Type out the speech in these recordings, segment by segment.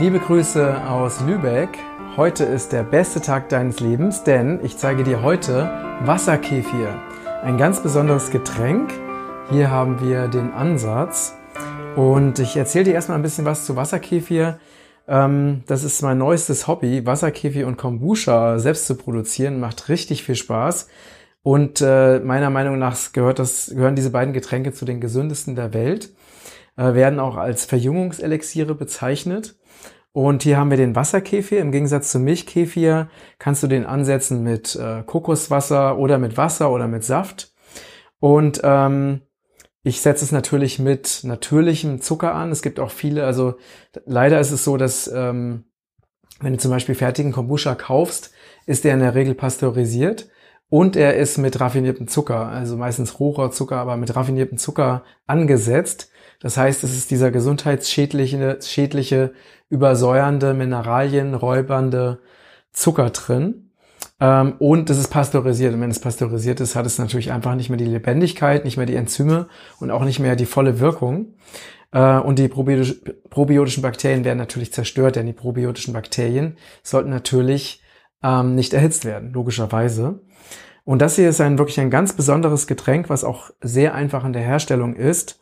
Liebe Grüße aus Lübeck. Heute ist der beste Tag deines Lebens, denn ich zeige dir heute Wasserkefir. Ein ganz besonderes Getränk. Hier haben wir den Ansatz. Und ich erzähle dir erstmal ein bisschen was zu Wasserkefir. Ähm, das ist mein neuestes Hobby, Wasserkefir und Kombucha selbst zu produzieren. Macht richtig viel Spaß. Und äh, meiner Meinung nach gehört das, gehören diese beiden Getränke zu den gesündesten der Welt. Äh, werden auch als Verjüngungselixiere bezeichnet. Und hier haben wir den Wasserkefir. Im Gegensatz zum Milchkefir kannst du den ansetzen mit äh, Kokoswasser oder mit Wasser oder mit Saft. Und ähm, ich setze es natürlich mit natürlichem Zucker an. Es gibt auch viele, also leider ist es so, dass ähm, wenn du zum Beispiel fertigen Kombucha kaufst, ist der in der Regel pasteurisiert und er ist mit raffiniertem Zucker, also meistens Rohrohrzucker, aber mit raffiniertem Zucker angesetzt. Das heißt, es ist dieser gesundheitsschädliche, schädliche, übersäuernde, Mineralien, räubernde Zucker drin. Ähm, und es ist pasteurisiert. Und wenn es pasteurisiert ist, hat es natürlich einfach nicht mehr die Lebendigkeit, nicht mehr die Enzyme und auch nicht mehr die volle Wirkung. Äh, und die probiotisch, probiotischen Bakterien werden natürlich zerstört, denn die probiotischen Bakterien sollten natürlich ähm, nicht erhitzt werden, logischerweise. Und das hier ist ein wirklich ein ganz besonderes Getränk, was auch sehr einfach in der Herstellung ist.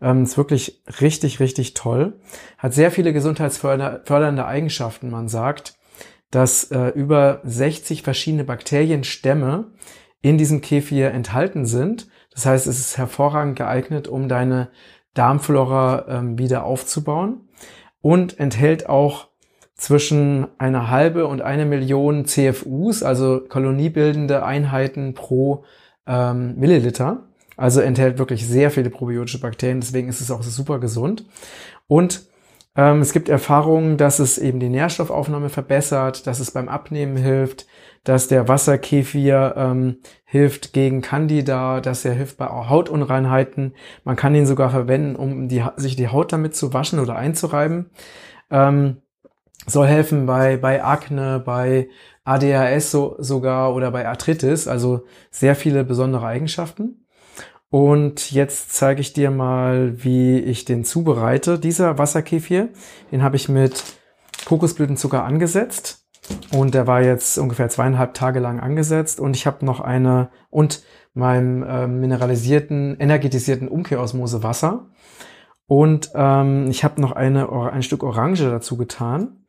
Ähm, ist wirklich richtig, richtig toll. Hat sehr viele gesundheitsfördernde Eigenschaften. Man sagt, dass äh, über 60 verschiedene Bakterienstämme in diesem Kefir enthalten sind. Das heißt, es ist hervorragend geeignet, um deine Darmflora ähm, wieder aufzubauen und enthält auch zwischen einer halbe und eine Million CFUs, also koloniebildende Einheiten pro ähm, Milliliter. Also enthält wirklich sehr viele probiotische Bakterien, deswegen ist es auch super gesund. Und ähm, es gibt Erfahrungen, dass es eben die Nährstoffaufnahme verbessert, dass es beim Abnehmen hilft, dass der Wasserkefir ähm, hilft gegen Candida, dass er hilft bei Hautunreinheiten. Man kann ihn sogar verwenden, um die, sich die Haut damit zu waschen oder einzureiben. Ähm, soll helfen bei, bei Akne, bei ADHS so, sogar oder bei Arthritis, also sehr viele besondere Eigenschaften. Und jetzt zeige ich dir mal, wie ich den zubereite. Dieser Wasserkefir, den habe ich mit Kokosblütenzucker angesetzt. Und der war jetzt ungefähr zweieinhalb Tage lang angesetzt. Und ich habe noch eine und meinem äh, mineralisierten, energetisierten Umkehrosmose Wasser. Und ähm, ich habe noch eine, ein Stück Orange dazu getan.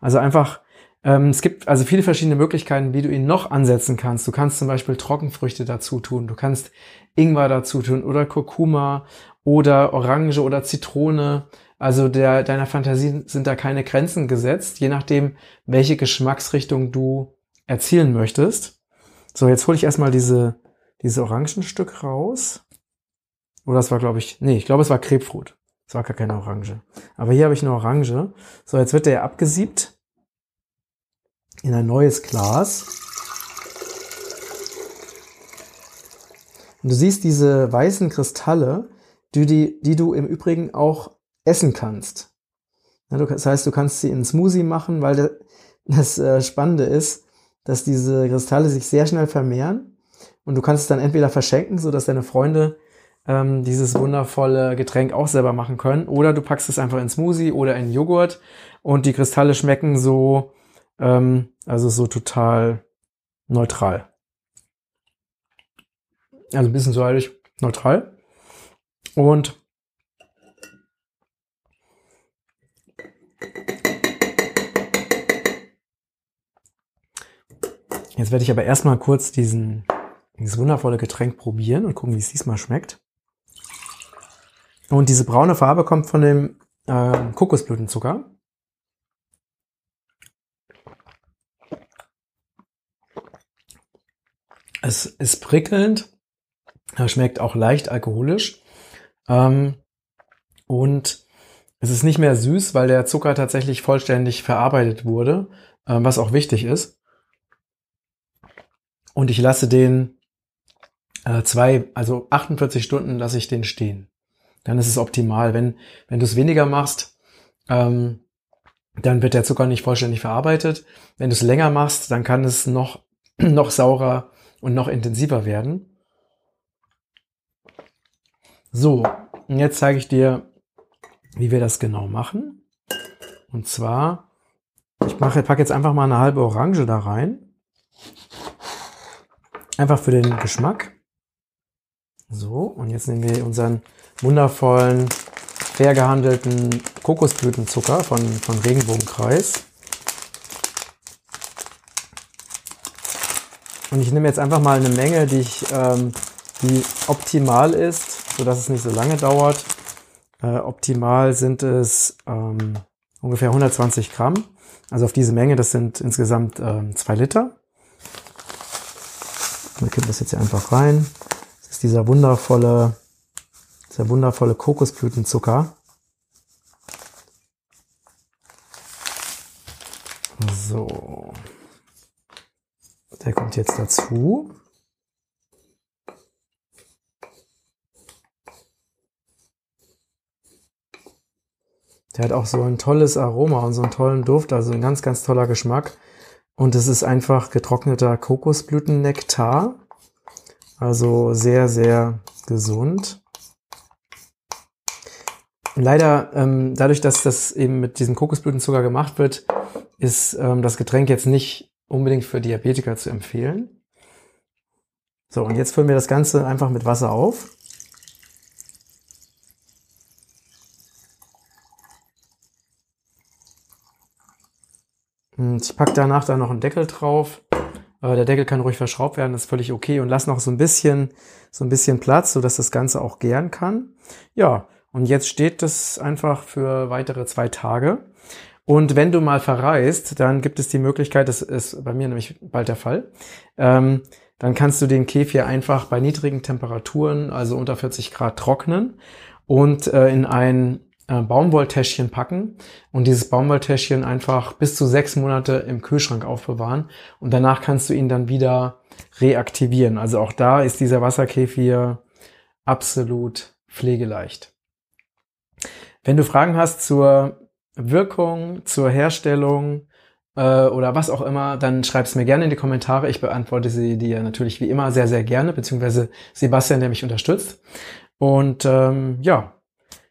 Also einfach ähm, es gibt also viele verschiedene Möglichkeiten, wie du ihn noch ansetzen kannst. Du kannst zum Beispiel Trockenfrüchte dazu tun, du kannst Ingwer dazu tun oder Kurkuma oder Orange oder Zitrone. Also der, deiner Fantasie sind da keine Grenzen gesetzt, je nachdem, welche Geschmacksrichtung du erzielen möchtest. So, jetzt hole ich erstmal diese, diese Orangenstück raus. Oder das war, glaube ich, nee, ich glaube, es war Krebfrut. Es war gar keine Orange. Aber hier habe ich eine Orange. So, jetzt wird der abgesiebt in ein neues Glas. Und du siehst diese weißen Kristalle, die, die, die du im Übrigen auch essen kannst. Das heißt, du kannst sie in Smoothie machen, weil das äh, Spannende ist, dass diese Kristalle sich sehr schnell vermehren und du kannst es dann entweder verschenken, so dass deine Freunde ähm, dieses wundervolle Getränk auch selber machen können, oder du packst es einfach in Smoothie oder in Joghurt und die Kristalle schmecken so ähm, also so total neutral. Also ein bisschen säuerlich neutral. Und Jetzt werde ich aber erstmal kurz diesen, dieses wundervolle Getränk probieren und gucken, wie es diesmal schmeckt. Und diese braune Farbe kommt von dem äh, Kokosblütenzucker. Es ist prickelnd, schmeckt auch leicht alkoholisch ähm, und es ist nicht mehr süß, weil der Zucker tatsächlich vollständig verarbeitet wurde, äh, was auch wichtig ist. Und ich lasse den äh, zwei, also 48 Stunden lasse ich den stehen. Dann ist es optimal. Wenn, wenn du es weniger machst, ähm, dann wird der Zucker nicht vollständig verarbeitet. Wenn du es länger machst, dann kann es noch, noch saurer und noch intensiver werden. So, und jetzt zeige ich dir, wie wir das genau machen. Und zwar, ich mache, packe jetzt einfach mal eine halbe Orange da rein. Einfach für den Geschmack. So, und jetzt nehmen wir unseren wundervollen, fair gehandelten Kokosblütenzucker von, von Regenbogenkreis. Und ich nehme jetzt einfach mal eine Menge, die, ich, ähm, die optimal ist, sodass es nicht so lange dauert. Äh, optimal sind es ähm, ungefähr 120 Gramm. Also auf diese Menge, das sind insgesamt ähm, zwei Liter. Wir kippen das jetzt hier einfach rein. Ist dieser wundervolle, dieser wundervolle Kokosblütenzucker. So. Der kommt jetzt dazu. Der hat auch so ein tolles Aroma und so einen tollen Duft, also ein ganz, ganz toller Geschmack. Und es ist einfach getrockneter Kokosblütennektar. Also sehr, sehr gesund. Leider, ähm, dadurch, dass das eben mit diesem Kokosblütenzucker gemacht wird, ist ähm, das Getränk jetzt nicht unbedingt für Diabetiker zu empfehlen. So, und jetzt füllen wir das Ganze einfach mit Wasser auf. Und ich packe danach dann noch einen Deckel drauf. Der Deckel kann ruhig verschraubt werden, das ist völlig okay. Und lass noch so ein bisschen, so ein bisschen Platz, sodass das Ganze auch gären kann. Ja, und jetzt steht das einfach für weitere zwei Tage. Und wenn du mal verreist, dann gibt es die Möglichkeit, das ist bei mir nämlich bald der Fall, ähm, dann kannst du den Kefir einfach bei niedrigen Temperaturen, also unter 40 Grad, trocknen und äh, in ein äh, Baumwolltäschchen packen und dieses Baumwolltäschchen einfach bis zu sechs Monate im Kühlschrank aufbewahren und danach kannst du ihn dann wieder reaktivieren. Also auch da ist dieser Wasserkefir absolut pflegeleicht. Wenn du Fragen hast zur Wirkung, zur Herstellung äh, oder was auch immer, dann schreib es mir gerne in die Kommentare. Ich beantworte sie dir natürlich wie immer sehr, sehr gerne, beziehungsweise Sebastian, der mich unterstützt. Und ähm, ja,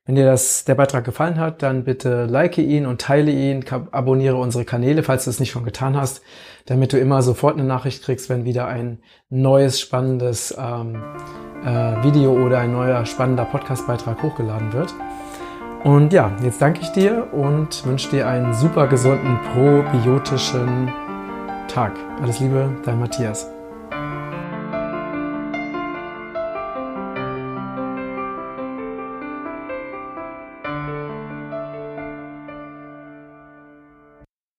wenn dir das, der Beitrag gefallen hat, dann bitte like ihn und teile ihn, abonniere unsere Kanäle, falls du es nicht schon getan hast, damit du immer sofort eine Nachricht kriegst, wenn wieder ein neues spannendes ähm, äh, Video oder ein neuer spannender Podcastbeitrag hochgeladen wird. Und ja, jetzt danke ich dir und wünsche dir einen super gesunden, probiotischen Tag. Alles Liebe, dein Matthias.